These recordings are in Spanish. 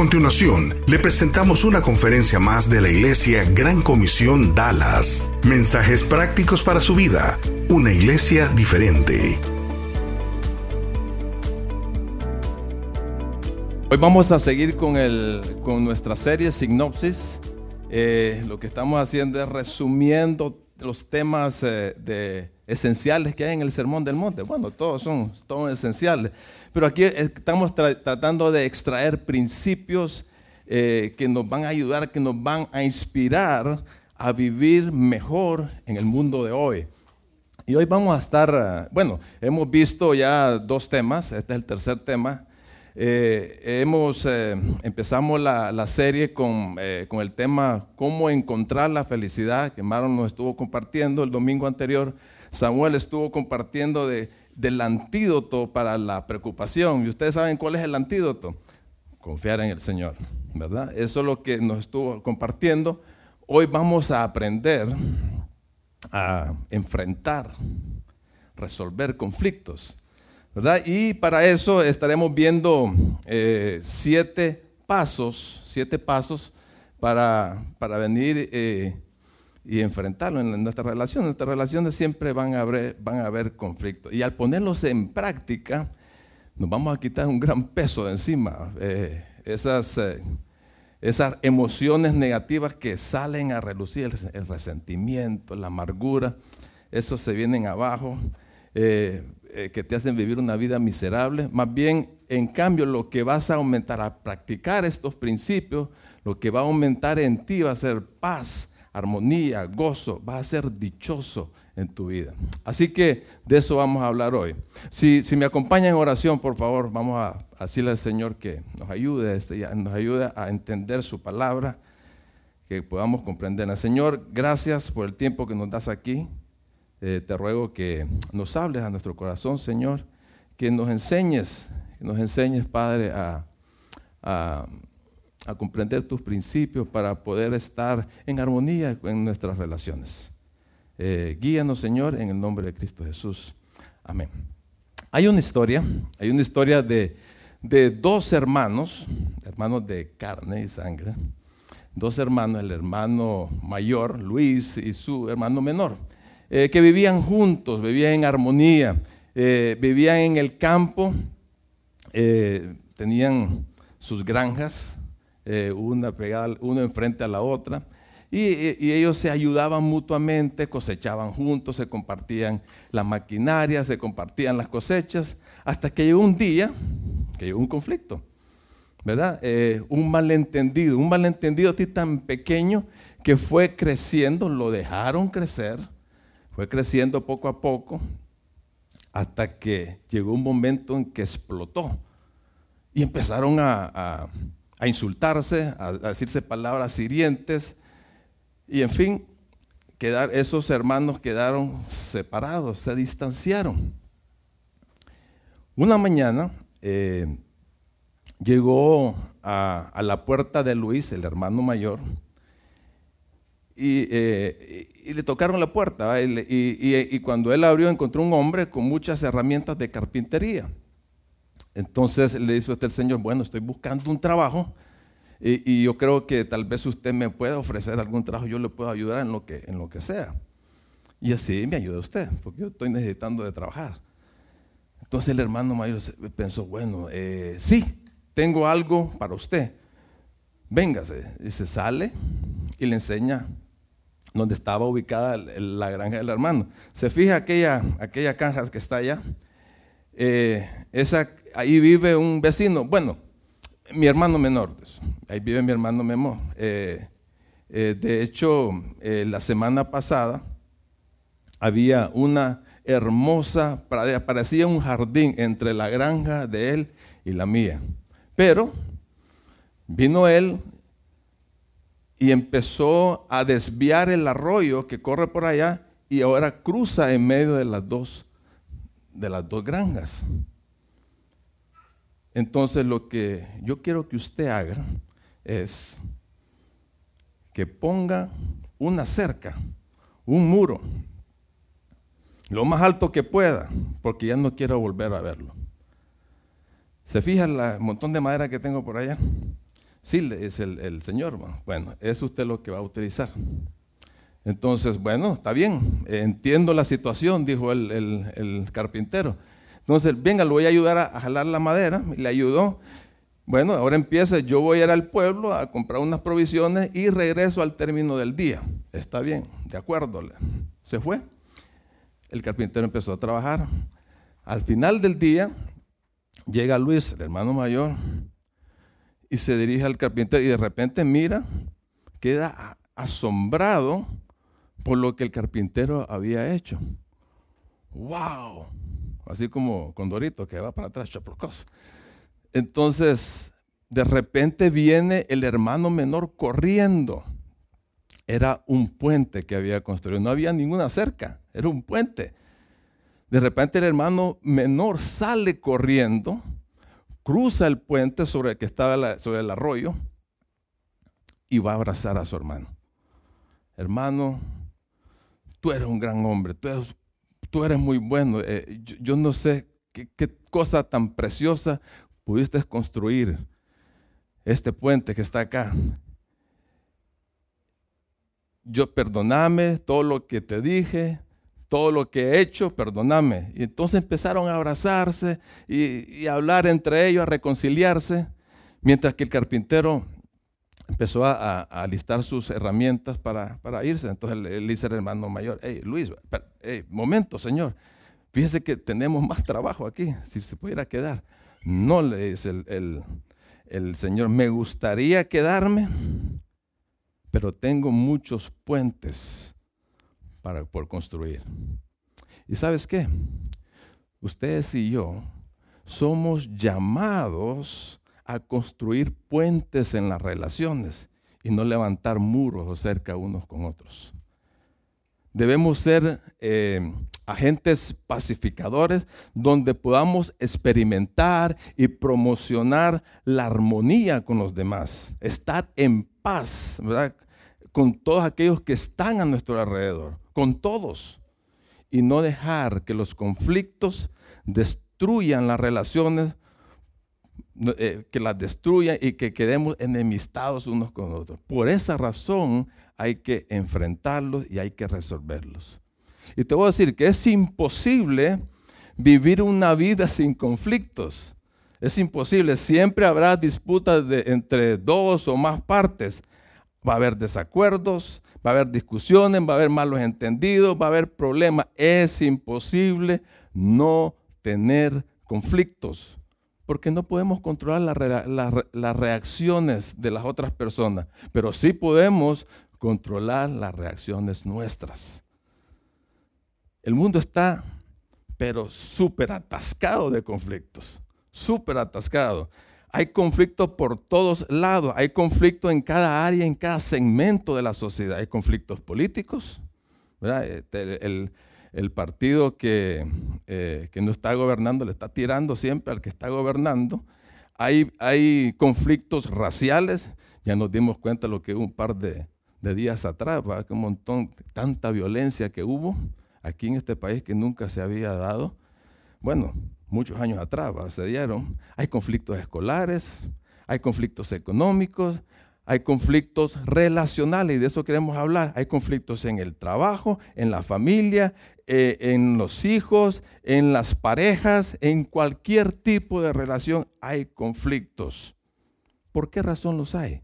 Continuación, le presentamos una conferencia más de la Iglesia Gran Comisión Dallas. Mensajes prácticos para su vida. Una iglesia diferente. Hoy vamos a seguir con, el, con nuestra serie Sinopsis. Eh, lo que estamos haciendo es resumiendo los temas eh, de, esenciales que hay en el Sermón del Monte. Bueno, todos son todos esenciales, pero aquí estamos tratando de extraer principios eh, que nos van a ayudar, que nos van a inspirar a vivir mejor en el mundo de hoy. Y hoy vamos a estar, bueno, hemos visto ya dos temas, este es el tercer tema, eh, hemos, eh, empezamos la, serie con, eh, con, el tema cómo encontrar la felicidad, que Maron nos estuvo compartiendo el domingo anterior. Samuel estuvo compartiendo de, del antídoto para la preocupación. Y ustedes saben cuál es el antídoto. Confiar en el Señor, ¿verdad? Eso es lo que nos estuvo compartiendo. Hoy vamos a aprender a enfrentar, resolver conflictos. Y para eso estaremos viendo eh, siete pasos, siete pasos para, para venir eh, y enfrentarlo en nuestra relación. En nuestras relaciones siempre van a, haber, van a haber conflictos. Y al ponerlos en práctica, nos vamos a quitar un gran peso de encima. Eh, esas, esas emociones negativas que salen a relucir, el, resentimiento, la amargura, esos se vienen abajo. Eh, que te hacen vivir una vida miserable. Más bien, en cambio, lo que vas a aumentar a practicar estos principios, lo que va a aumentar en ti va a ser paz, armonía, gozo, va a ser dichoso en tu vida. Así que de eso vamos a hablar hoy. Si, me acompañan en oración, por favor, vamos a, decirle al Señor que nos ayude, este, nos ayude a entender su palabra, que podamos comprenderla. Señor, gracias por el tiempo que nos das aquí. Eh, te ruego que nos hables a nuestro corazón, Señor, que nos enseñes, que nos enseñes, Padre, a, comprender tus principios para poder estar en armonía en nuestras relaciones. Eh, guíanos, Señor, en el nombre de Cristo Jesús. Amén. Hay una historia, hay una historia de, de dos hermanos, hermanos de carne y sangre, dos hermanos, el hermano mayor, Luis, y su hermano menor. Eh, que vivían juntos, vivían en armonía, eh, vivían en el campo, tenían sus granjas, una pegada, una enfrente a la otra, y, ellos se ayudaban mutuamente, cosechaban juntos, se compartían la maquinaria, se compartían las cosechas, hasta que llegó un día, que llegó un conflicto. ¿verdad? un malentendido, un malentendido tan pequeño que fue creciendo, lo dejaron crecer, fue creciendo poco a poco hasta que llegó un momento en que explotó. Y empezaron a, insultarse, a, decirse palabras hirientes. Y en fin, esos hermanos quedaron separados, se distanciaron. Una mañana eh, llegó a, a, la puerta de Luis, el hermano mayor, eh, y, le tocaron la puerta. Y, cuando él abrió, encontró un hombre con muchas herramientas de carpintería. Entonces le dice usted el Señor, bueno, estoy buscando un trabajo y, yo creo que tal vez usted me pueda ofrecer algún trabajo, yo le puedo ayudar en lo que, en lo que sea. Y así me ayuda usted, porque yo estoy necesitando de trabajar. Entonces el hermano mayor pensó, bueno, eh, sí, tengo algo para usted. Véngase. Y se sale y le enseña donde estaba ubicada la granja del hermano. Se fija aquella, aquella canja que está allá. Eh, esa, ahí vive un vecino, bueno, mi hermano menor, ahí vive mi hermano Memo. Eh, eh, de hecho, la semana pasada había una hermosa pradera, parecía un jardín entre la granja de él y la mía. Pero vino él y empezó a desviar el arroyo que corre por allá y ahora cruza en medio de las dos, de las dos granjas. Entonces lo que yo quiero que usted haga es que ponga una cerca, un muro, lo más alto que pueda, porque ya no quiero volver a verlo. ¿Se fija el montón de madera que tengo por allá? Sí, es el, Señor. Bueno, es usted lo que va a utilizar. Entonces, bueno, está bien, entiendo la situación, dijo el, carpintero. Entonces, venga, lo voy a ayudar a, jalar la madera. Y le ayudó. Bueno, ahora empieza, yo voy a ir al pueblo a comprar unas provisiones y regreso al término del día. Está bien, de acuerdo. Se fue. El carpintero empezó a trabajar. Al final del día, llega Luis, el hermano mayor, y se dirige al carpintero y de repente mira, queda asombrado por lo que el carpintero había hecho. ¡Wow! Así como Condorito que va para atrás, chaprocoso. Entonces, de repente viene el hermano menor corriendo. Era un puente que había construido. No había ninguna cerca, era un puente. De repente el hermano menor sale corriendo, cruza el puente sobre el que estaba sobre el arroyo y va a abrazar a su hermano. Hermano, tú eres un gran hombre, tú eres, tú eres muy bueno. Eh, yo, no sé qué, cosa tan preciosa pudiste construir este puente que está acá. Yo perdoname todo lo que te dije, todo lo que he hecho, perdóname. Y entonces empezaron a abrazarse y, a hablar entre ellos, a reconciliarse, mientras que el carpintero empezó a, a alistar sus herramientas para, irse. Entonces le, dice al hermano mayor, hey Luis, momento señor, fíjese que tenemos más trabajo aquí, si se pudiera quedar. No le dice el, el señor, me gustaría quedarme, pero tengo muchos puentes para, por construir. ¿Y sabes qué? Ustedes y yo somos llamados a construir puentes en las relaciones y no levantar muros cerca unos con otros. Debemos ser eh, agentes pacificadores donde podamos experimentar y promocionar la armonía con los demás, estar en paz, ¿verdad? Con todos aquellos que están a nuestro alrededor con todos y no dejar que los conflictos destruyan las relaciones, eh, que las destruyan y que quedemos enemistados unos con otros. Por esa razón hay que enfrentarlos y hay que resolverlos. Y te voy a decir que es imposible vivir una vida sin conflictos. Es imposible. Siempre habrá disputas entre dos o más partes. Va a haber desacuerdos, va a haber discusiones, va a haber malos entendidos, va a haber problemas. Es imposible no tener conflictos, porque no podemos controlar las reacciones de las otras personas, pero sí podemos controlar las reacciones nuestras. El mundo está, pero súper atascado de conflictos, súper atascado. Hay conflictos por todos lados, hay conflictos en cada área, en cada segmento de la sociedad. Hay conflictos políticos, este, El, partido que, eh, que, no está gobernando le está tirando siempre al que está gobernando. Hay, hay conflictos raciales, ya nos dimos cuenta de lo que hubo un par de, días atrás, que un montón, tanta violencia que hubo aquí en este país que nunca se había dado. Bueno, muchos años atrás se dieron. Hay conflictos escolares, hay conflictos económicos, hay conflictos relacionales, y de eso queremos hablar. Hay conflictos en el trabajo, en la familia, eh, en los hijos, en las parejas, en cualquier tipo de relación hay conflictos. ¿Por qué razón los hay?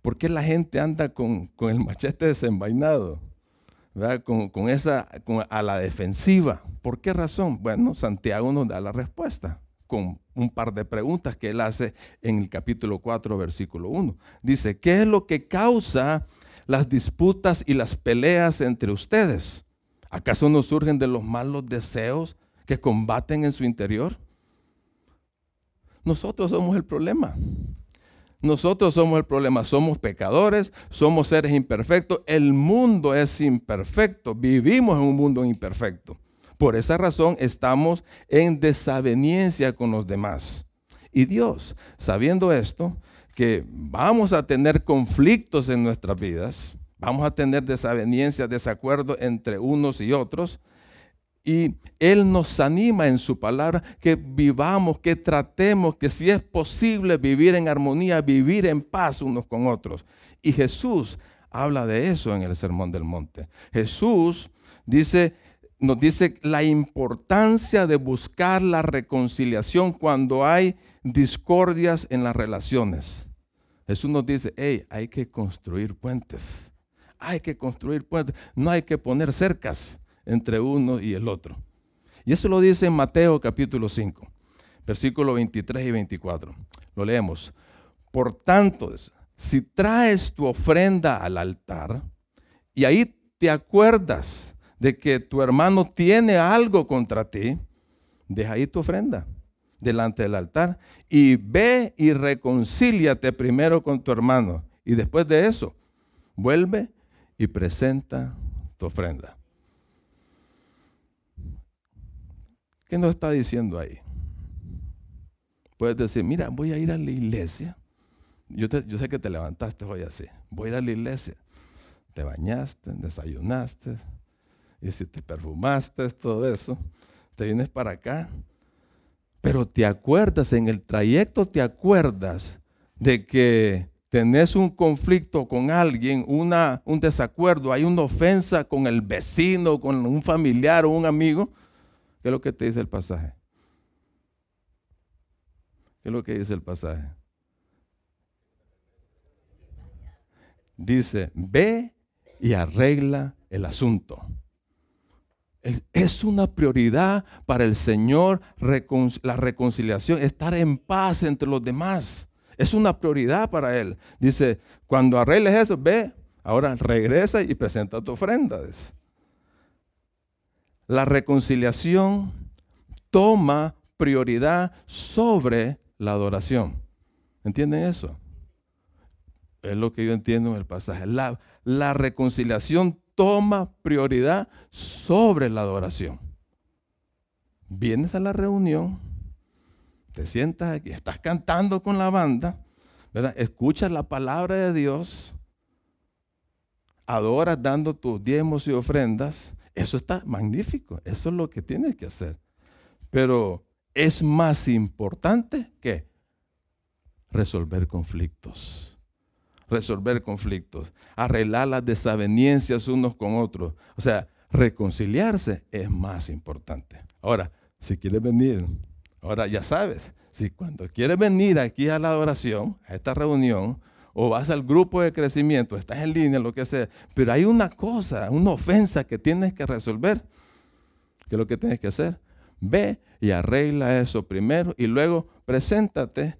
¿Por qué la gente anda con, con el machete desenvainado? Con, esa, a la defensiva. ¿Por qué razón? Bueno, Santiago nos da la respuesta con un par de preguntas que él hace en el capítulo 4, versículo 1. Dice, ¿qué es lo que causa las disputas y las peleas entre ustedes? ¿Acaso no surgen de los malos deseos que combaten en su interior? Nosotros somos el problema. Nosotros somos el problema, somos pecadores, somos seres imperfectos, el mundo es imperfecto, vivimos en un mundo imperfecto. Por esa razón estamos en desaveniencia con los demás. Y Dios, sabiendo esto, que vamos a tener conflictos en nuestras vidas, vamos a tener desaveniencias, desacuerdos entre unos y otros, y Él nos anima en su palabra que vivamos, que tratemos, que si es posible vivir en armonía, vivir en paz unos con otros. Y Jesús habla de eso en el Sermón del Monte. Jesús dice, nos dice la importancia de buscar la reconciliación cuando hay discordias en las relaciones. Jesús nos dice, hey, hay que construir puentes. Hay que construir puentes. No hay que poner cercas entre uno y el otro. Y eso lo dice en Mateo capítulo 5, versículos 23 y 24. Lo leemos. Por tanto, si traes tu ofrenda al altar y ahí te acuerdas de que tu hermano tiene algo contra ti, deja ahí tu ofrenda delante del altar y ve y reconcíliate primero con tu hermano. Y después de eso, vuelve y presenta tu ofrenda. ¿Qué nos está diciendo ahí? Puedes decir, mira, voy a ir a la iglesia. Yo, yo sé que te levantaste hoy así. Voy a ir a la iglesia. Te bañaste, desayunaste, y si te perfumaste, todo eso. Te vienes para acá. Pero te acuerdas, en el trayecto te acuerdas de que tenés un conflicto con alguien, una, un desacuerdo, hay una ofensa con el vecino, con un familiar o un amigo. ¿Qué es lo que te dice el pasaje? ¿Qué es lo que dice el pasaje? Dice, ve y arregla el asunto. Es una prioridad para el Señor la reconciliación, estar en paz entre los demás. Es una prioridad para Él. Dice, cuando arregles eso, ve, ahora regresa y presenta tu ofrenda la reconciliación toma prioridad sobre la adoración. ¿Entienden eso? Es lo que yo entiendo en el pasaje. La, la reconciliación toma prioridad sobre la adoración. Vienes a la reunión, te sientas aquí, estás cantando con la banda, escuchas la palabra de Dios, adoras dando tus diezmos y ofrendas, eso está magnífico, eso es lo que tienes que hacer. Pero es más importante que resolver conflictos. Resolver conflictos, arreglar las desavenencias unos con otros. O sea, reconciliarse es más importante. Ahora, si quieres venir, ahora ya sabes, si cuando quieres venir aquí a la adoración, a esta reunión, o vas al grupo de crecimiento, estás en línea, lo que sea, pero hay una cosa, una ofensa que tienes que resolver. ¿Qué es lo que tienes que hacer? Ve y arregla eso primero y luego preséntate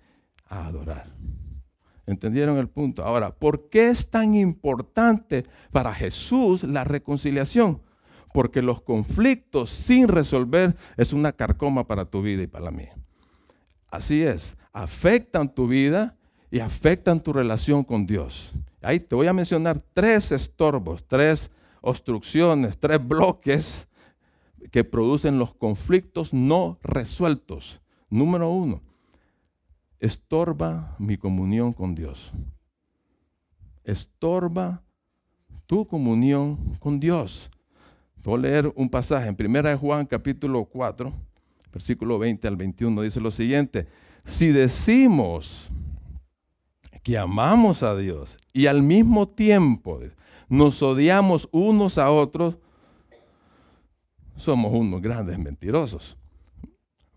a adorar. ¿Entendieron el punto? Ahora, ¿por qué es tan importante para Jesús la reconciliación? Porque los conflictos sin resolver es una carcoma para tu vida y para la mía. Así es, afectan tu vida y afectan tu relación con Dios. Ahí te voy a mencionar tres estorbos, tres obstrucciones, tres bloques que producen los conflictos no resueltos. Número uno, estorba mi comunión con Dios. Estorba tu comunión con Dios. Voy a leer un pasaje en 1 Juan capítulo 4, versículo 20 al 21. Dice lo siguiente, si decimos que amamos a Dios y al mismo tiempo nos odiamos unos a otros, somos unos grandes mentirosos.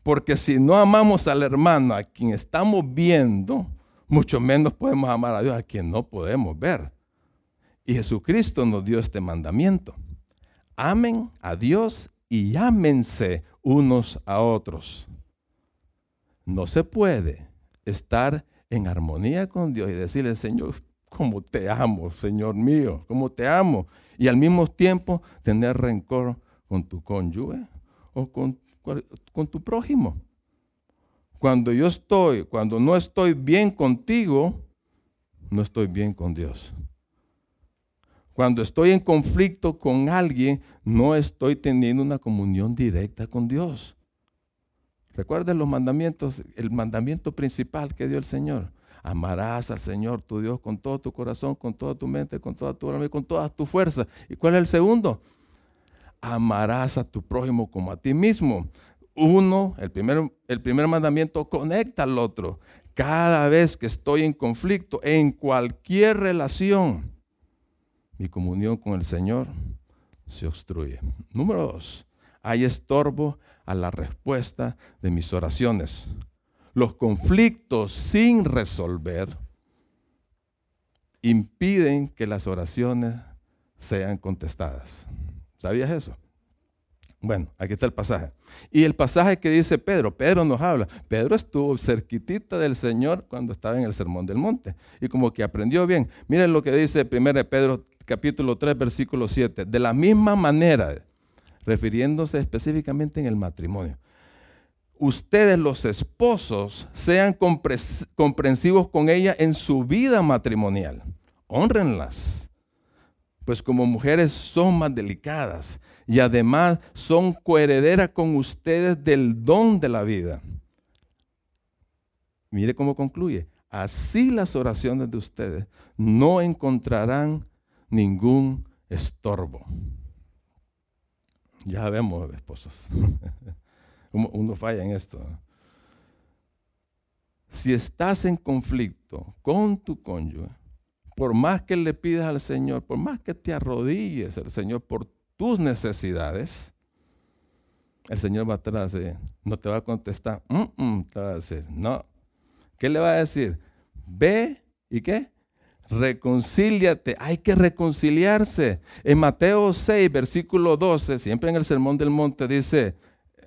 Porque si no amamos al hermano a quien estamos viendo, mucho menos podemos amar a Dios a quien no podemos ver. Y Jesucristo nos dio este mandamiento. Amen a Dios y ámense unos a otros. No se puede estar en armonía con Dios y decirle, Señor, como te amo, Señor mío, como te amo. Y al mismo tiempo tener rencor con tu cónyuge o con, con tu prójimo. Cuando yo estoy, cuando no estoy bien contigo, no estoy bien con Dios. Cuando estoy en conflicto con alguien, no estoy teniendo una comunión directa con Dios. Recuerden los mandamientos, el mandamiento principal que dio el Señor. Amarás al Señor tu Dios con todo tu corazón, con toda tu mente, con toda tu alma y con toda tu fuerza. ¿Y cuál es el segundo? Amarás a tu prójimo como a ti mismo. Uno, el primer, el primer mandamiento conecta al otro. Cada vez que estoy en conflicto, en cualquier relación, mi comunión con el Señor se obstruye. Número dos, hay estorbo a la respuesta de mis oraciones. Los conflictos sin resolver impiden que las oraciones sean contestadas. ¿Sabías eso? Bueno, aquí está el pasaje. Y el pasaje que dice Pedro, Pedro nos habla. Pedro estuvo cerquitita del Señor cuando estaba en el Sermón del Monte. Y como que aprendió bien. Miren lo que dice 1 Pedro capítulo 3, versículo 7. De la misma manera, refiriéndose específicamente en el matrimonio. Ustedes los esposos sean comprensivos con ella en su vida matrimonial. Honrenlas, pues como mujeres son más delicadas y además son coherederas con ustedes del don de la vida. Mire cómo concluye. Así las oraciones de ustedes no encontrarán ningún estorbo. Ya vemos, esposos. Uno falla en esto. Si estás en conflicto con tu cónyuge, por más que le pidas al Señor, por más que te arrodilles al Señor por tus necesidades, el Señor va atrás de, no te va a contestar, mm, mm", te va a decir, no. ¿Qué le va a decir? Ve y qué? Reconcíliate, hay que reconciliarse. En Mateo 6, versículo 12, siempre en el Sermón del Monte dice,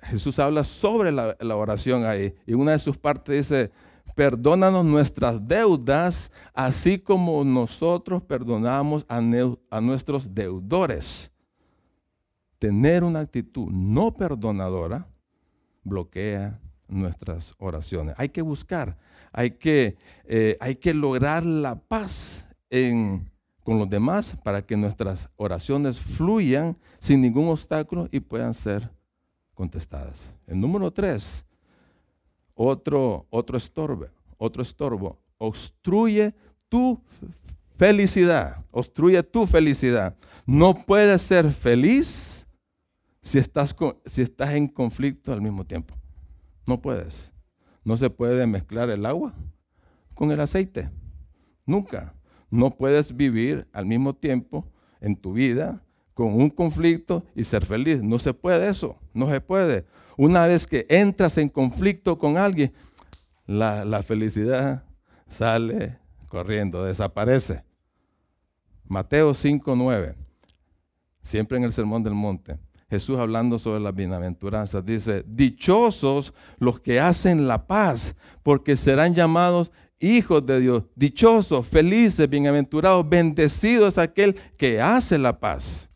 Jesús habla sobre la, la oración ahí, y una de sus partes dice, perdónanos nuestras deudas, así como nosotros perdonamos a, nuestros deudores. Tener una actitud no perdonadora bloquea nuestras oraciones. Hay que buscar, hay que, eh, hay que lograr la paz con los demás para que nuestras oraciones fluyan sin ningún obstáculo y puedan ser contestadas. El número tres, otro, otro estorbo, otro estorbo, obstruye tu felicidad, obstruye tu felicidad. No puedes ser feliz si estás, si estás en conflicto al mismo tiempo. No puedes. No se puede mezclar el agua con el aceite. Nunca. No puedes vivir al mismo tiempo en tu vida con un conflicto y ser feliz. No se puede eso. No se puede. Una vez que entras en conflicto con alguien, la, la felicidad sale corriendo, desaparece. Mateo 5.9, siempre en el Sermón del Monte. Jesús hablando sobre las bienaventuranzas, dice, dichosos los que hacen la paz, porque serán llamados hijos de Dios. Dichosos, felices, bienaventurados, bendecidos aquel que hace la paz.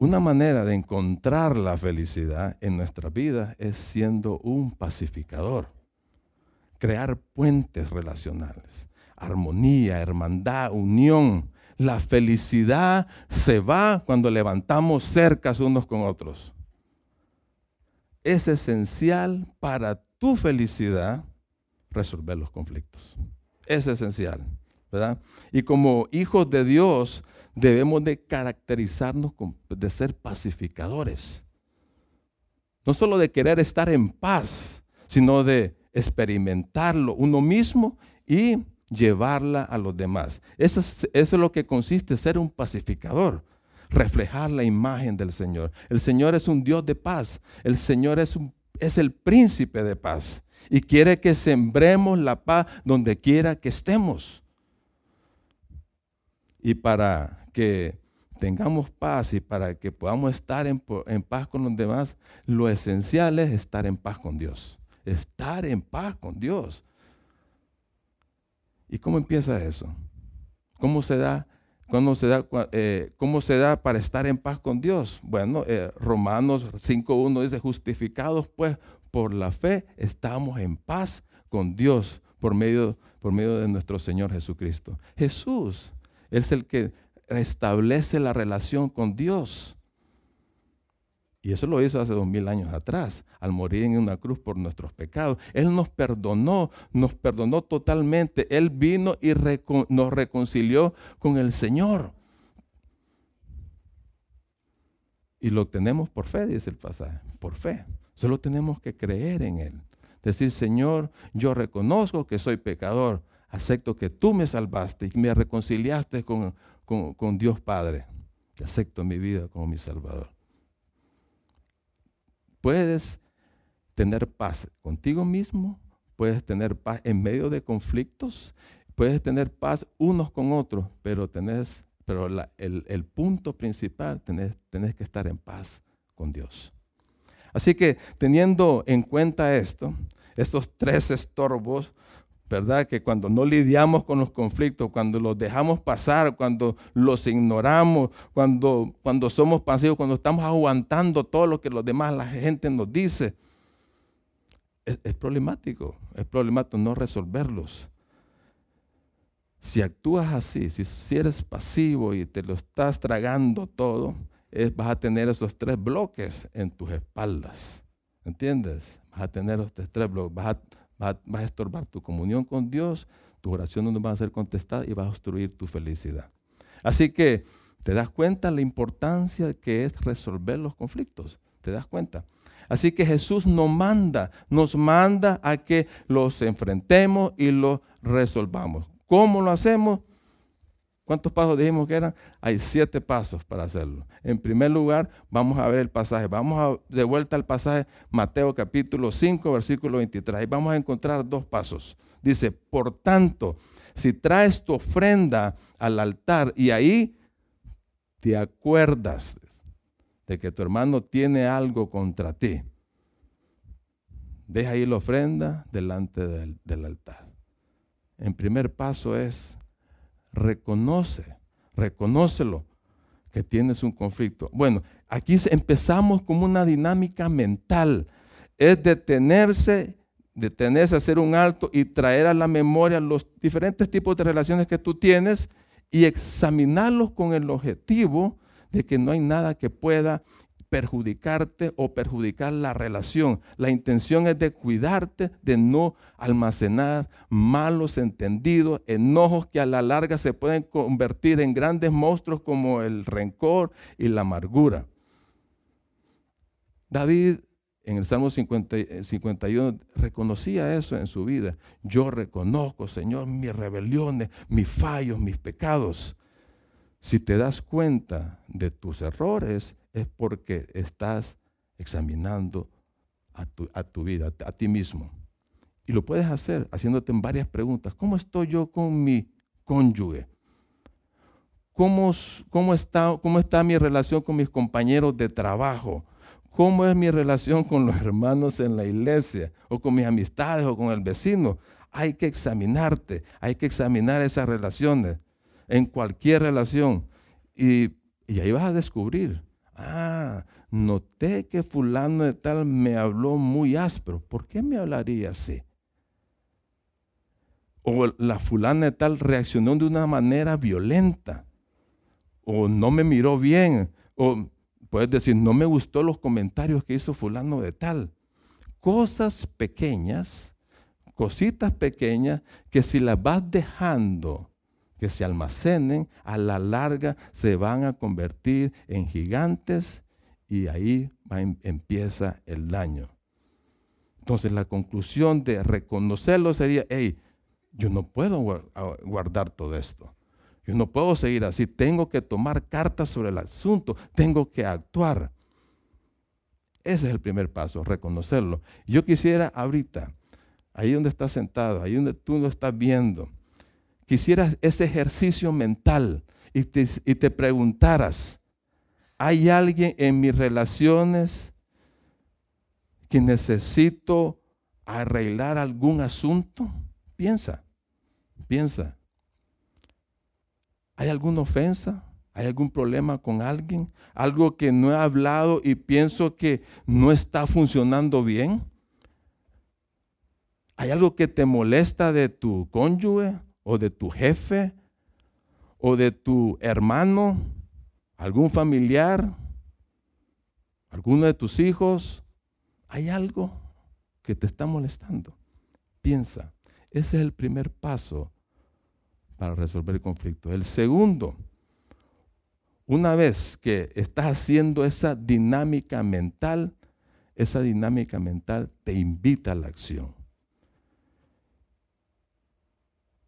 Una manera de encontrar la felicidad en nuestra vida es siendo un pacificador. Crear puentes relacionales, armonía, hermandad, unión, la felicidad se va cuando levantamos cercas unos con otros. Es esencial para tu felicidad resolver los conflictos. Es esencial, Y como hijos de Dios debemos de caracterizarnos de ser pacificadores. No solo de querer estar en paz, sino de experimentarlo uno mismo y llevarla a los demás. Eso es, lo que consiste ser un pacificador, reflejar la imagen del Señor. El Señor es un Dios de paz, el Señor es, es el príncipe de paz y quiere que sembremos la paz donde quiera que estemos. Y para que tengamos paz y para que podamos estar en, paz con los demás, lo esencial es estar en paz con Dios. Estar en paz con Dios. ¿Y cómo empieza eso? ¿Cómo se da? se da, eh, ¿Cómo se da para estar en paz con Dios? Bueno, eh, Romanos 5.1 dice, justificados pues por la fe, estamos en paz con Dios por medio por medio de nuestro Señor Jesucristo. Jesús es el que establece la relación con Dios. Y eso lo hizo hace dos mil años atrás, al morir en una cruz por nuestros pecados. Él nos perdonó, nos perdonó totalmente. Él vino y nos reconcilió con el Señor. Y lo tenemos por fe, dice el pasaje, por fe. Solo tenemos que creer en Él. Decir, Señor, yo reconozco que soy pecador, acepto que tú me salvaste y me reconciliaste con, con Dios Padre. Acepto mi vida como mi Salvador. Puedes tener paz contigo mismo, puedes tener paz en medio de conflictos, puedes tener paz unos con otros, pero, tenés, pero el, punto principal, tenés, tenés que estar en paz con Dios. Así que teniendo en cuenta esto, estos tres estorbos, ¿verdad? Que cuando no lidiamos con los conflictos, cuando los dejamos pasar, cuando los ignoramos, cuando, cuando somos pasivos, cuando estamos aguantando todo lo que los demás, la gente nos dice, es, problemático, es problemático no resolverlos. Si actúas así, si, eres pasivo y te lo estás tragando todo, vas a tener esos tres bloques en tus espaldas. ¿Entiendes? Vas a tener estos tres bloques, vas a vas a, estorbar tu comunión con Dios, tu oración no van a ser contestada y vas a destruir tu felicidad. Así que te das cuenta la importancia que es resolver los conflictos. ¿Te das cuenta? Así que Jesús nos manda, nos manda a que los enfrentemos y los resolvamos. ¿Cómo lo hacemos? ¿Cuántos pasos dijimos que eran? Hay siete pasos para hacerlo. En primer lugar, vamos a ver el pasaje. Vamos de vuelta al pasaje Mateo capítulo 5, versículo 23. Ahí vamos a encontrar dos pasos. Dice, por tanto, si traes tu ofrenda al altar y ahí te acuerdas de que tu hermano tiene algo contra ti, deja ahí la ofrenda delante del, del altar. El primer paso es reconoce, reconócelo que tienes un conflicto. Bueno, aquí empezamos como una dinámica mental. Es detenerse, detenerse, hacer un alto y traer a la memoria los diferentes tipos de relaciones que tú tienes y examinarlos con el objetivo de que no hay nada que pueda perjudicarte o perjudicar la relación. La intención es de cuidarte, de no almacenar malos entendidos, enojos que a la larga se pueden convertir en grandes monstruos como el rencor y la amargura. David en el Salmo 51 eh, reconocía eso en su vida. Yo reconozco, Señor, mis rebeliones, mis fallos, mis pecados. Si te das cuenta de tus errores, es porque estás examinando a tu, vida, a, ti mismo. Y lo puedes hacer haciéndote varias preguntas. ¿Cómo estoy yo con mi cónyuge? ¿Cómo, cómo, está, ¿Cómo está mi relación con mis compañeros de trabajo? ¿Cómo es mi relación con los hermanos en la iglesia? ¿O con mis amistades o con el vecino? Hay que examinarte, hay que examinar esas relaciones, en cualquier relación. Y, y ahí vas a descubrir Ah, noté que fulano de tal me habló muy áspero. ¿Por qué me hablaría así? O la fulana de tal reaccionó de una manera violenta. O no me miró bien. O puedes decir, no me gustó los comentarios que hizo fulano de tal. Cosas pequeñas, cositas pequeñas que si las vas dejando que se almacenen, a la larga se van a convertir en gigantes y ahí em, empieza el daño. Entonces la conclusión de reconocerlo sería, hey, yo no puedo guardar todo esto. Yo no puedo seguir así. Tengo que tomar cartas sobre el asunto. Tengo que actuar. Ese es el primer paso, reconocerlo. Yo quisiera ahorita, ahí donde estás sentado, ahí donde tú lo estás viendo, quisieras ese ejercicio mental y te, y te preguntaras, ¿hay alguien en mis relaciones que necesito arreglar algún asunto? Piensa, piensa. ¿Hay alguna ofensa? ¿Hay algún problema con alguien? ¿Algo que no he hablado y pienso que no está funcionando bien? ¿Hay algo que te molesta de tu cónyuge o de tu jefe o de tu hermano, algún familiar, alguno de tus hijos? ¿Hay algo que te está molestando? Piensa, ese es el primer paso para resolver el conflicto. El segundo, una vez que estás haciendo esa dinámica mental, esa dinámica mental te invita a la acción.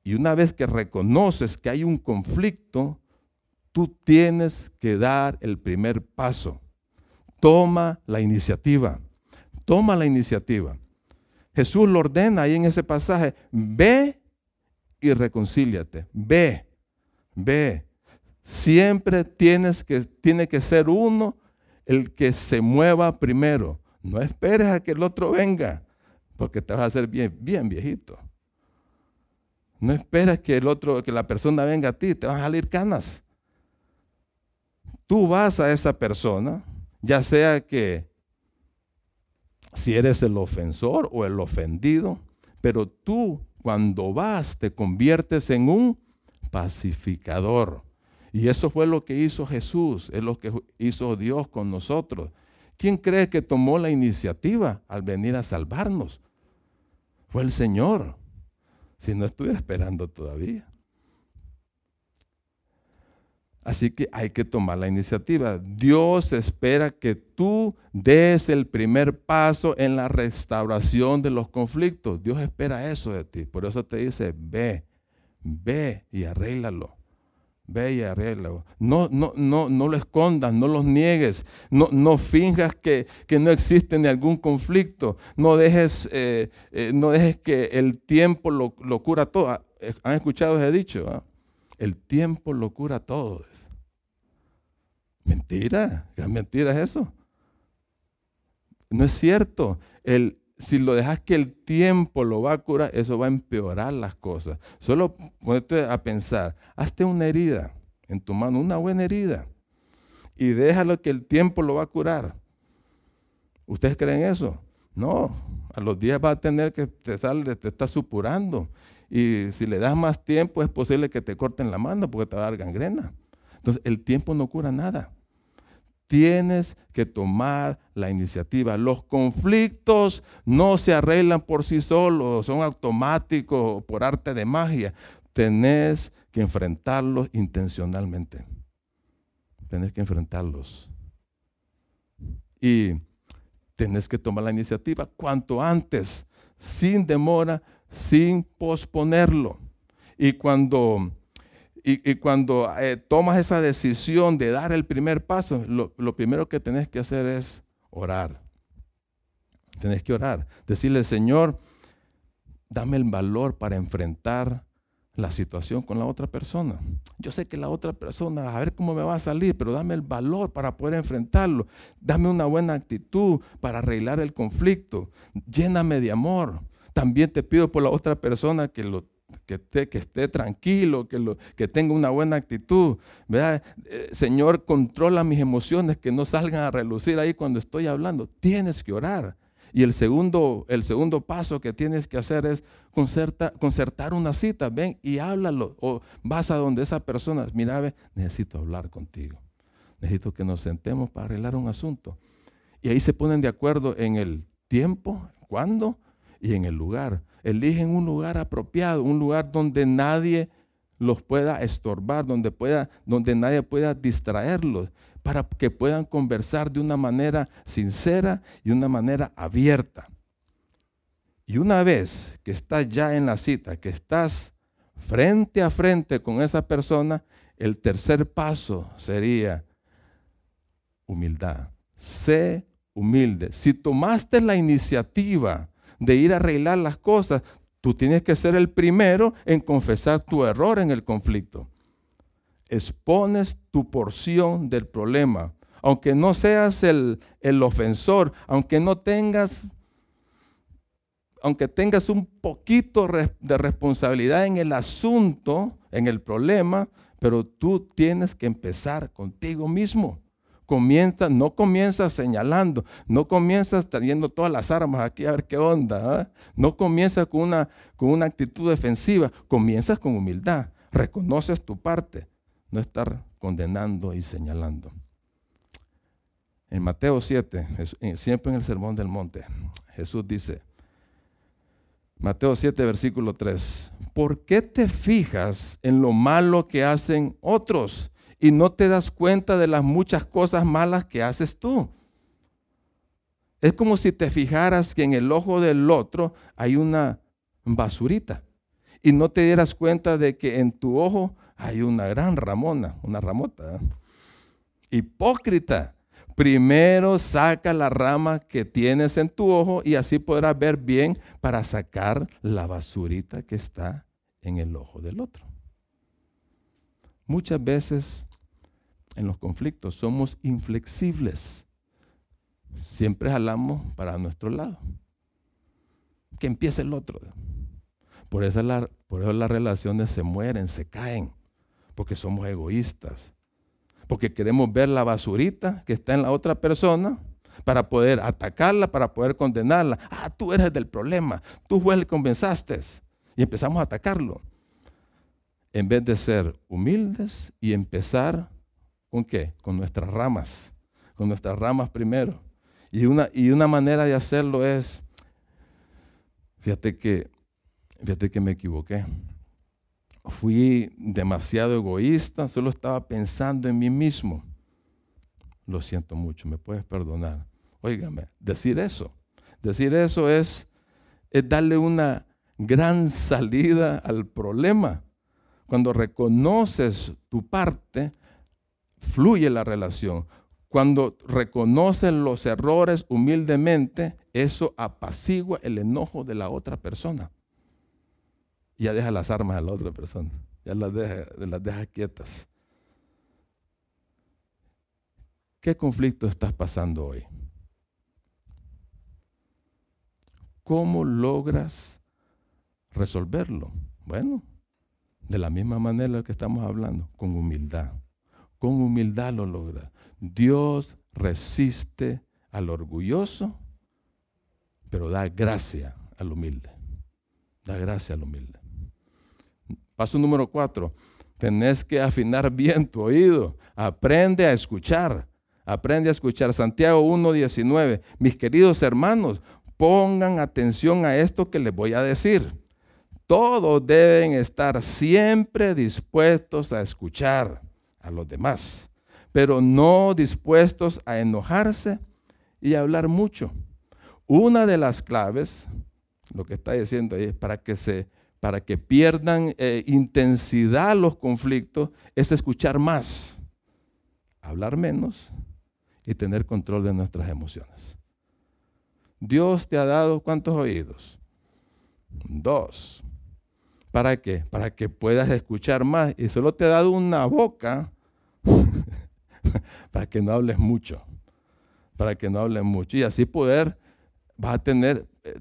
Y una vez que reconoces que hay un conflicto, tú tienes que dar el primer paso. Toma la iniciativa. Toma la iniciativa. Jesús lo ordena ahí en ese pasaje, ve y reconcíliate. Ve, ve. Siempre tienes que, tiene que ser uno el que se mueva primero. No esperes a que el otro venga, porque te vas a hacer bien, bien viejito. No esperes que el otro, que la persona venga a ti, te van a salir canas. Tú vas a esa persona, ya sea que si eres el ofensor o el ofendido, pero tú cuando vas te conviertes en un pacificador. Y eso fue lo que hizo Jesús, es lo que hizo Dios con nosotros. ¿Quién cree que tomó la iniciativa al venir a salvarnos? Fue el Señor. Si no estuviera esperando todavía. Así que hay que tomar la iniciativa. Dios espera que tú des el primer paso en la restauración de los conflictos. Dios espera eso de ti. Por eso te dice, ve, ve y arréglalo. Ve y. No, no, no, no lo escondas, no los niegues. No, no finjas que, no existe ni algún conflicto. No dejes, eh, eh, no dejes que el tiempo lo, cura todo. Ah, eh, ¿Han escuchado ese dicho? Ah? El tiempo lo cura todo. Mentira, gran mentira es eso. No es cierto. El, si lo dejas que el tiempo lo va a curar, eso va a empeorar las cosas. Solo ponete a pensar, hazte una herida en tu mano, una buena herida, y déjalo que el tiempo lo va a curar. ¿Ustedes creen eso? No, a los días va a tener que te, sale, te está supurando. Y si le das más tiempo, es posible que te corten la mano porque te va a dar gangrena. Entonces, el tiempo no cura nada. Tienes que tomar la iniciativa. Los conflictos no se arreglan por sí solos, son automáticos por arte de magia. Tenés que enfrentarlos intencionalmente. Tenés que enfrentarlos. Y tenés que tomar la iniciativa cuanto antes, sin demora, sin posponerlo. Y cuando y, cuando eh, tomas esa decisión de dar el primer paso, lo, lo, primero que tenés que hacer es orar. Tenés que orar. Decirle, Señor, dame el valor para enfrentar la situación con la otra persona. Yo sé que la otra persona, a ver cómo me va a salir, pero dame el valor para poder enfrentarlo. Dame una buena actitud para arreglar el conflicto. Lléname de amor. También te pido por la otra persona que lo que esté, que esté tranquilo, que, lo, que tenga una buena actitud. Eh, Señor, controla mis emociones, que no salgan a relucir ahí cuando estoy hablando. Tienes que orar. Y el segundo, el segundo paso que tienes que hacer es concertar una cita. Ven y háblalo. O vas a donde esa persona, mira, ve, necesito hablar contigo. Necesito que nos sentemos para arreglar un asunto. Y ahí se ponen de acuerdo en el tiempo, cuándo y en el lugar. Eligen un lugar apropiado, un lugar donde nadie los pueda estorbar, donde, pueda, donde nadie pueda distraerlos, para que puedan conversar de una manera sincera y una manera abierta. Y una vez que estás ya en la cita, que estás frente a frente con esa persona, el tercer paso sería humildad. Sé humilde. Si tomaste la iniciativa de ir a arreglar las cosas, tú tienes que ser el primero en confesar tu error en el conflicto. Expones tu porción del problema. Aunque no seas el, el ofensor, aunque no tengas aunque tengas un poquito de responsabilidad en el asunto, en el problema, pero tú tienes que empezar contigo mismo. Comienza, no comienzas señalando, no comienzas trayendo todas las armas aquí a ver qué onda. ¿ah? No comienzas con una, con una actitud defensiva, comienzas con humildad. Reconoces tu parte, no estar condenando y señalando. En Mateo 7, siempre en el Sermón del Monte, Jesús dice, Mateo 7, versículo 3, ¿por qué te fijas en lo malo que hacen otros y no te das cuenta de las muchas cosas malas que haces tú? Es como si te fijaras que en el ojo del otro hay una basurita y no te dieras cuenta de que en tu ojo hay una gran ramona, una ramota. ¿eh? Hipócrita. Primero saca la rama que tienes en tu ojo y así podrás ver bien para sacar la basurita que está en el ojo del otro. Muchas veces en los conflictos somos inflexibles. Siempre jalamos para nuestro lado. Que empiece el otro. Por eso, las relaciones se mueren, se caen, porque somos egoístas porque queremos ver la basurita que está en la otra persona para poder atacarla, para poder condenarla. Ah, tú eres del problema, tú fue el que convenzaste. Y empezamos a atacarlo. En vez de ser humildes y empezar con qué? Con nuestras ramas, con nuestras ramas primero. Y una, y una manera de hacerlo es, fíjate que, fíjate que me equivoqué fui demasiado egoísta, solo estaba pensando en mí mismo. Lo siento mucho, me puedes perdonar. Óigame, decir eso, decir eso es, es darle una gran salida al problema. Cuando reconoces tu parte, fluye la relación. Cuando reconoces los errores humildemente, eso apacigua el enojo de la otra persona ya deja las armas a la otra persona, ya las deja, las deja quietas. ¿Qué conflicto estás pasando hoy? ¿Cómo logras resolverlo? Bueno, de la misma manera que estamos hablando, con humildad. Con humildad lo logra. Dios resiste al orgulloso, pero da gracia al humilde. Da gracia al humilde. Paso número cuatro, tenés que afinar bien tu oído. Aprende a escuchar. Aprende a escuchar. Santiago 1.19. Mis queridos hermanos, pongan atención a esto que les voy a decir. Todos deben estar siempre dispuestos a escuchar a los demás, pero no dispuestos a enojarse y a hablar mucho. Una de las claves, lo que está diciendo ahí, para que se para que pierdan eh, intensidad los conflictos, es escuchar más, hablar menos y tener control de nuestras emociones. Dios te ha dado cuántos oídos? Dos. ¿Para qué? Para que puedas escuchar más. Y solo te ha dado una boca para que no hables mucho. Para que no hables mucho. Y así poder, vas a tener, eh,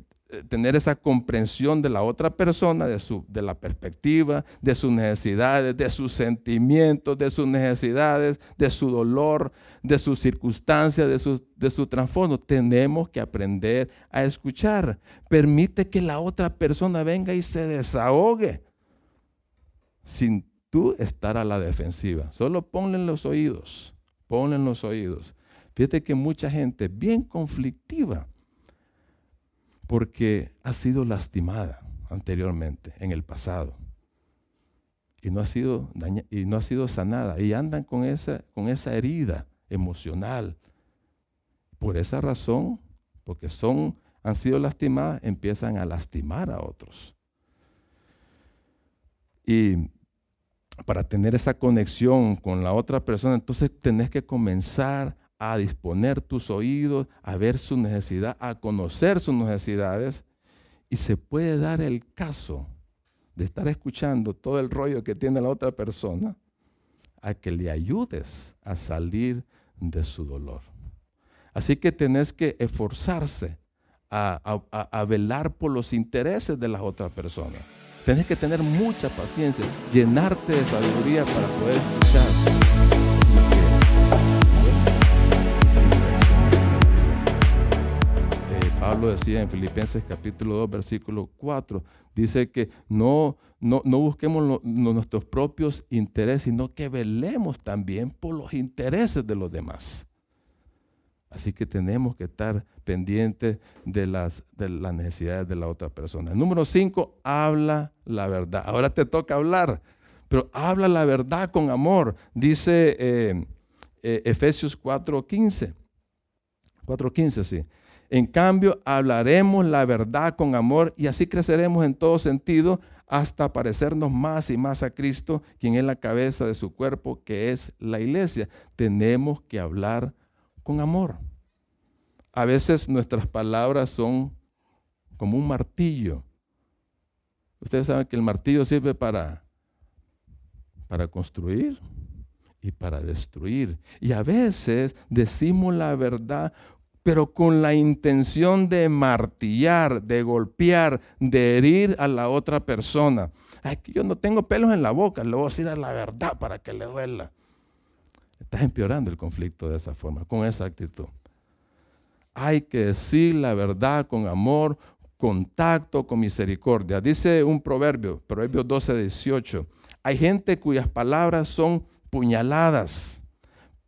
tener esa comprensión de la otra persona, de, su, de la perspectiva, de sus necesidades, de sus sentimientos, de sus necesidades, de su dolor, de sus circunstancias, de su, de su trasfondo. Tenemos que aprender a escuchar. Permite que la otra persona venga y se desahogue sin tú estar a la defensiva. Solo ponle en los oídos, ponle en los oídos. Fíjate que mucha gente bien conflictiva porque ha sido lastimada anteriormente, en el pasado. Y no ha sido, y no ha sido sanada. Y andan con esa, con esa herida emocional. Por esa razón, porque son, han sido lastimadas, empiezan a lastimar a otros. Y para tener esa conexión con la otra persona, entonces tenés que comenzar a disponer tus oídos, a ver su necesidad, a conocer sus necesidades. Y se puede dar el caso de estar escuchando todo el rollo que tiene la otra persona, a que le ayudes a salir de su dolor. Así que tenés que esforzarse a, a, velar por los intereses de las otras personas. Tenés que tener mucha paciencia, llenarte de sabiduría para poder escuchar. Pablo decía en Filipenses capítulo 2, versículo 4, dice que no, no, busquemos nuestros propios intereses, sino que velemos también por los intereses de los demás. Así que tenemos que estar pendientes de las, de las necesidades de la otra persona. Número 5, habla la verdad. Ahora te toca hablar, pero habla la verdad con amor. Dice eh, eh, Efesios 4.15. 4.15, sí. En cambio, hablaremos la verdad con amor y así creceremos en todo sentido hasta parecernos más y más a Cristo, quien es la cabeza de su cuerpo, que es la iglesia. Tenemos que hablar con amor. A veces nuestras palabras son como un martillo. Ustedes saben que el martillo sirve para, para construir y para destruir. Y a veces decimos la verdad pero con la intención de martillar, de golpear, de herir a la otra persona. Ay, que yo no tengo pelos en la boca, le voy a decir la verdad para que le duela. Estás empeorando el conflicto de esa forma, con esa actitud. Hay que decir la verdad con amor, contacto, con misericordia. Dice un proverbio, Proverbio 12, 18. Hay gente cuyas palabras son puñaladas,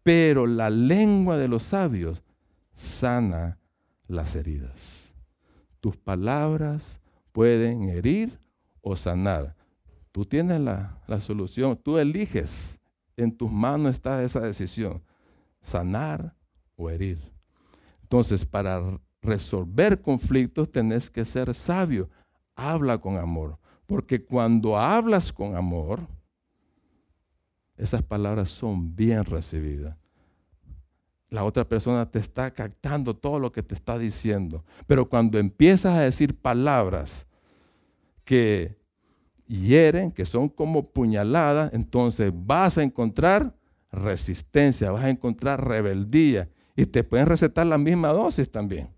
pero la lengua de los sabios sana las heridas. Tus palabras pueden herir o sanar. Tú tienes la, solución, tú eliges. En tus manos está esa decisión, sanar o herir. Entonces, para resolver conflictos tenés que ser sabio. Habla con amor, porque cuando hablas con amor, esas palabras son bien recibidas la otra persona te está captando todo lo que te está diciendo. Pero cuando empiezas a decir palabras que hieren, que son como puñaladas, entonces vas a encontrar resistencia, vas a encontrar rebeldía y te pueden recetar la misma dosis también.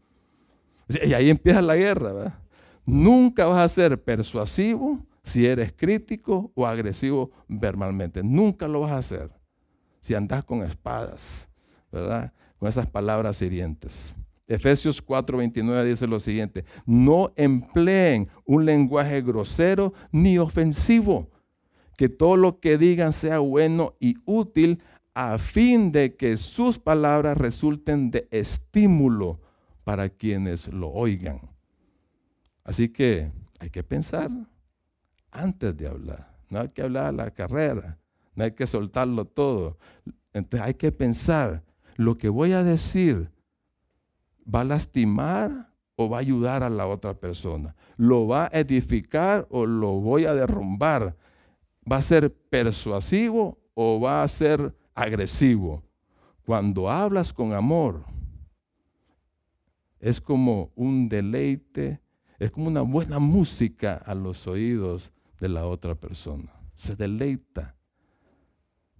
Y ahí empieza la guerra. Nunca vas a ser persuasivo si eres crítico o agresivo verbalmente. Nunca lo vas a hacer si andas con espadas ¿verdad? Con esas palabras hirientes. Efesios 4:29 dice lo siguiente, no empleen un lenguaje grosero ni ofensivo, que todo lo que digan sea bueno y útil a fin de que sus palabras resulten de estímulo para quienes lo oigan. Así que hay que pensar antes de hablar. No hay que hablar a la carrera, no hay que soltarlo todo. Entonces hay que pensar lo que voy a decir va a lastimar o va a ayudar a la otra persona. Lo va a edificar o lo voy a derrumbar. Va a ser persuasivo o va a ser agresivo. Cuando hablas con amor, es como un deleite, es como una buena música a los oídos de la otra persona. Se deleita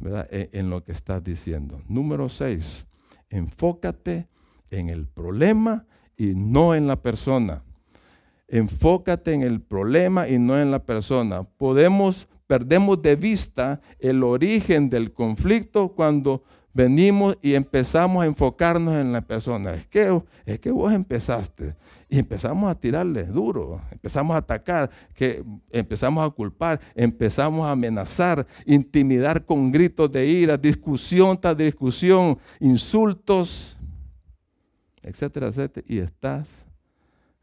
e, en, lo que estás diciendo. Número seis, enfócate en el problema y no en la persona. Enfócate en el problema y no en la persona. Podemos, perdemos de vista el origen del conflicto cuando venimos y empezamos a enfocarnos en la persona. Es que, vos empezaste y empezamos a tirarle duro, empezamos a atacar, que empezamos a culpar, empezamos a amenazar, intimidar con gritos de ira, discusión tras discusión, insultos, etcétera, etcétera. Y estás,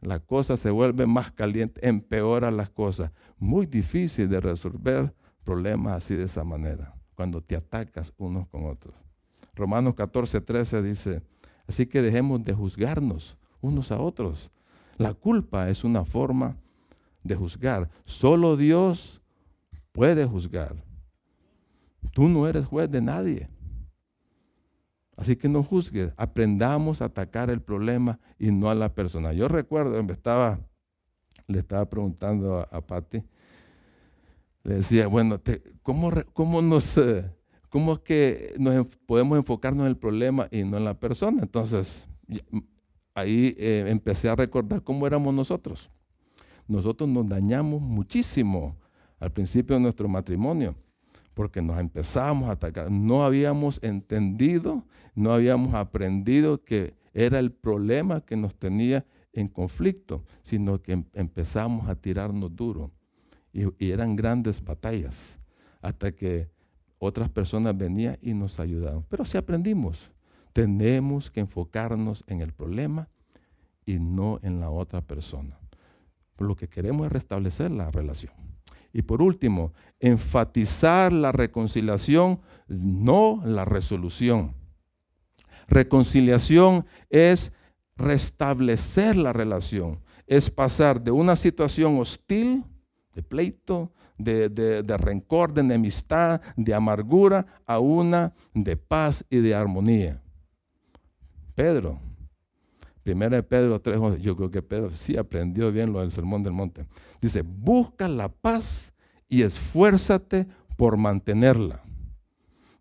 la cosa se vuelve más caliente, empeora las cosas. Muy difícil de resolver problemas así de esa manera, cuando te atacas unos con otros. Romanos 14, 13 dice, así que dejemos de juzgarnos unos a otros. La culpa es una forma de juzgar. Solo Dios puede juzgar. Tú no eres juez de nadie. Así que no juzgues, aprendamos a atacar el problema y no a la persona. Yo recuerdo, estaba, le estaba preguntando a, a Patti, le decía, bueno, ¿cómo, ¿cómo, nos, eh, ¿cómo es que nos podemos enfocarnos en el problema y no en la persona? Entonces, ahí eh, empecé a recordar cómo éramos nosotros. Nosotros nos dañamos muchísimo al principio de nuestro matrimonio, porque nos empezamos a atacar. No habíamos entendido, no habíamos aprendido que era el problema que nos tenía en conflicto, sino que em, empezamos a tirarnos duro. Y, y eran grandes batallas hasta que otras personas venían y nos ayudaban. Pero si aprendimos, tenemos que enfocarnos en el problema y no en la otra persona. Lo que queremos es restablecer la relación. Y por último, enfatizar la reconciliación, no la resolución. Reconciliación es restablecer la relación, es pasar de una situación hostil, de pleito, de, de, rencor, de enemistad, de amargura, a una de paz y de armonía. Pedro, primera de Pedro 3, yo creo que Pedro sí aprendió bien lo del sermón del monte. Dice, busca la paz y esfuérzate por mantenerla.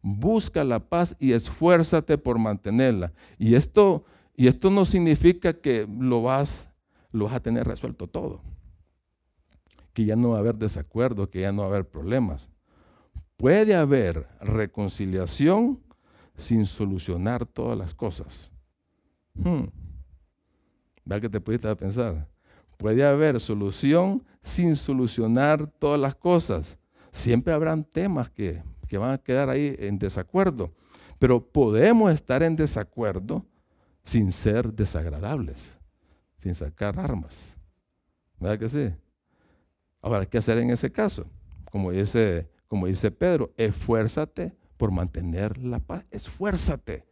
Busca la paz y esfuérzate por mantenerla. Y esto, y esto no significa que lo vas, lo vas a tener resuelto todo. Que ya no va a haber desacuerdo, que ya no va a haber problemas. Puede haber reconciliación sin solucionar todas las cosas. Hmm. ¿Verdad que te pudiste pensar? Puede haber solución sin solucionar todas las cosas. Siempre habrán temas que, que van a quedar ahí en desacuerdo. Pero podemos estar en desacuerdo sin ser desagradables, sin sacar armas. ¿Verdad que sí? Ahora, ¿qué hacer en ese caso? Como dice, como dice Pedro, esfuérzate por mantener la paz. Esfuérzate.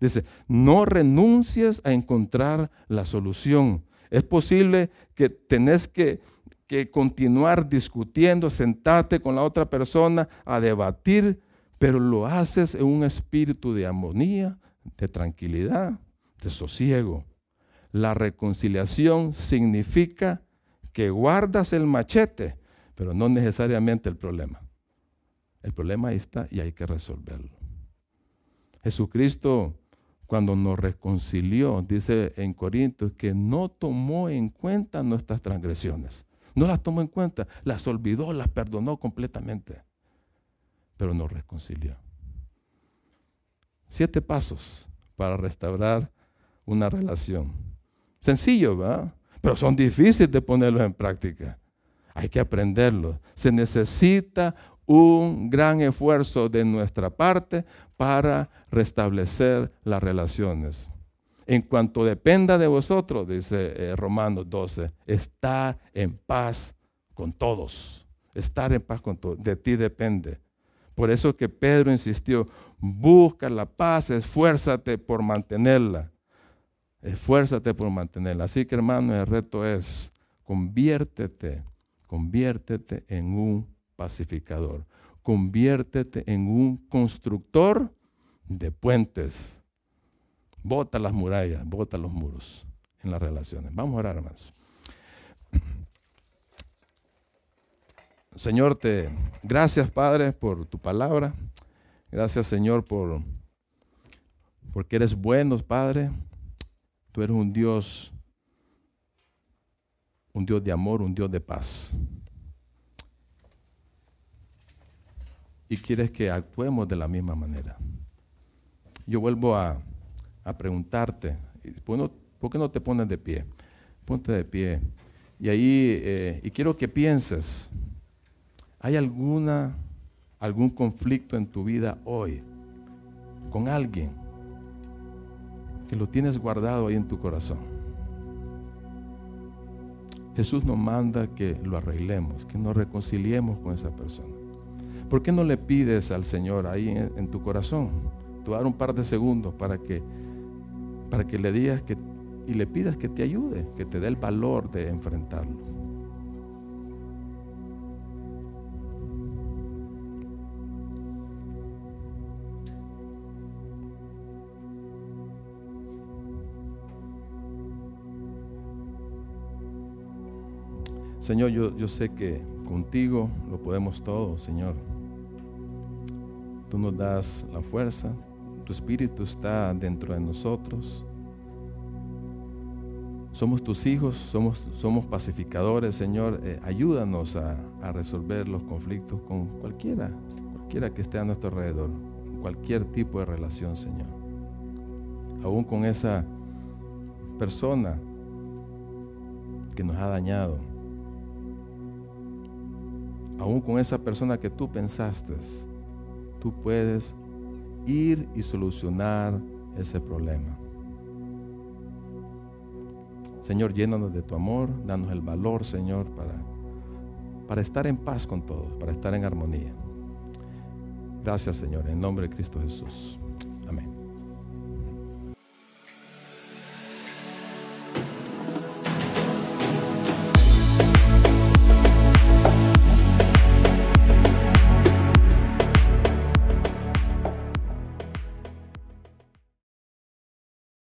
Dice, no renuncies a encontrar la solución. Es posible que tenés que, que continuar discutiendo, sentarte con la otra persona a debatir, pero lo haces en un espíritu de armonía, de tranquilidad, de sosiego. La reconciliación significa que guardas el machete, pero no necesariamente el problema. El problema ahí está y hay que resolverlo. Jesucristo cuando nos reconcilió, dice en Corintios, que no tomó en cuenta nuestras transgresiones. No las tomó en cuenta, las olvidó, las perdonó completamente, pero nos reconcilió. Siete pasos para restaurar una relación. Sencillo, ¿verdad? Pero son difíciles de ponerlos en práctica. Hay que aprenderlos. Se necesita un gran esfuerzo de nuestra parte para restablecer las relaciones. En cuanto dependa de vosotros, dice eh, Romanos 12, estar en paz con todos. Estar en paz con todos. De ti depende. Por eso que Pedro insistió, busca la paz, esfuérzate por mantenerla. Esfuérzate por mantenerla. Así que hermano, el reto es, conviértete, conviértete en un pacificador. Conviértete en un constructor de puentes. Bota las murallas, bota los muros en las relaciones. Vamos a orar, hermanos. Señor, te gracias, Padre, por tu palabra. Gracias, Señor, por porque eres bueno, Padre. Tú eres un Dios un Dios de amor, un Dios de paz. y quieres que actuemos de la misma manera. Yo vuelvo a, preguntarte, ¿por qué no te pones de pie? Ponte de pie. Y ahí, eh, y quiero que pienses, ¿hay alguna, algún conflicto en tu vida hoy con alguien que lo tienes guardado ahí en tu corazón? Jesús nos manda que lo arreglemos, que nos reconciliemos con esa persona. ¿Por qué no le pides al Señor ahí en, tu corazón? Tú dar un par de segundos para que, para que le digas que, y le pidas que te ayude, que te dé el valor de enfrentarlo. Señor, yo, yo sé que contigo lo podemos todo, Señor. Tú nos das la fuerza, tu espíritu está dentro de nosotros. Somos tus hijos, somos, somos pacificadores, Señor. Eh, ayúdanos a, a, resolver los conflictos con cualquiera, cualquiera que esté a nuestro alrededor, cualquier tipo de relación, Señor. Aún con esa persona que nos ha dañado. Aún con esa persona que tú pensaste, tú puedes ir y solucionar ese problema. Señor, llénanos de tu amor, danos el valor, Señor, para, para estar en paz con todos, para estar en armonía. Gracias, Señor, en nombre de Cristo Jesús.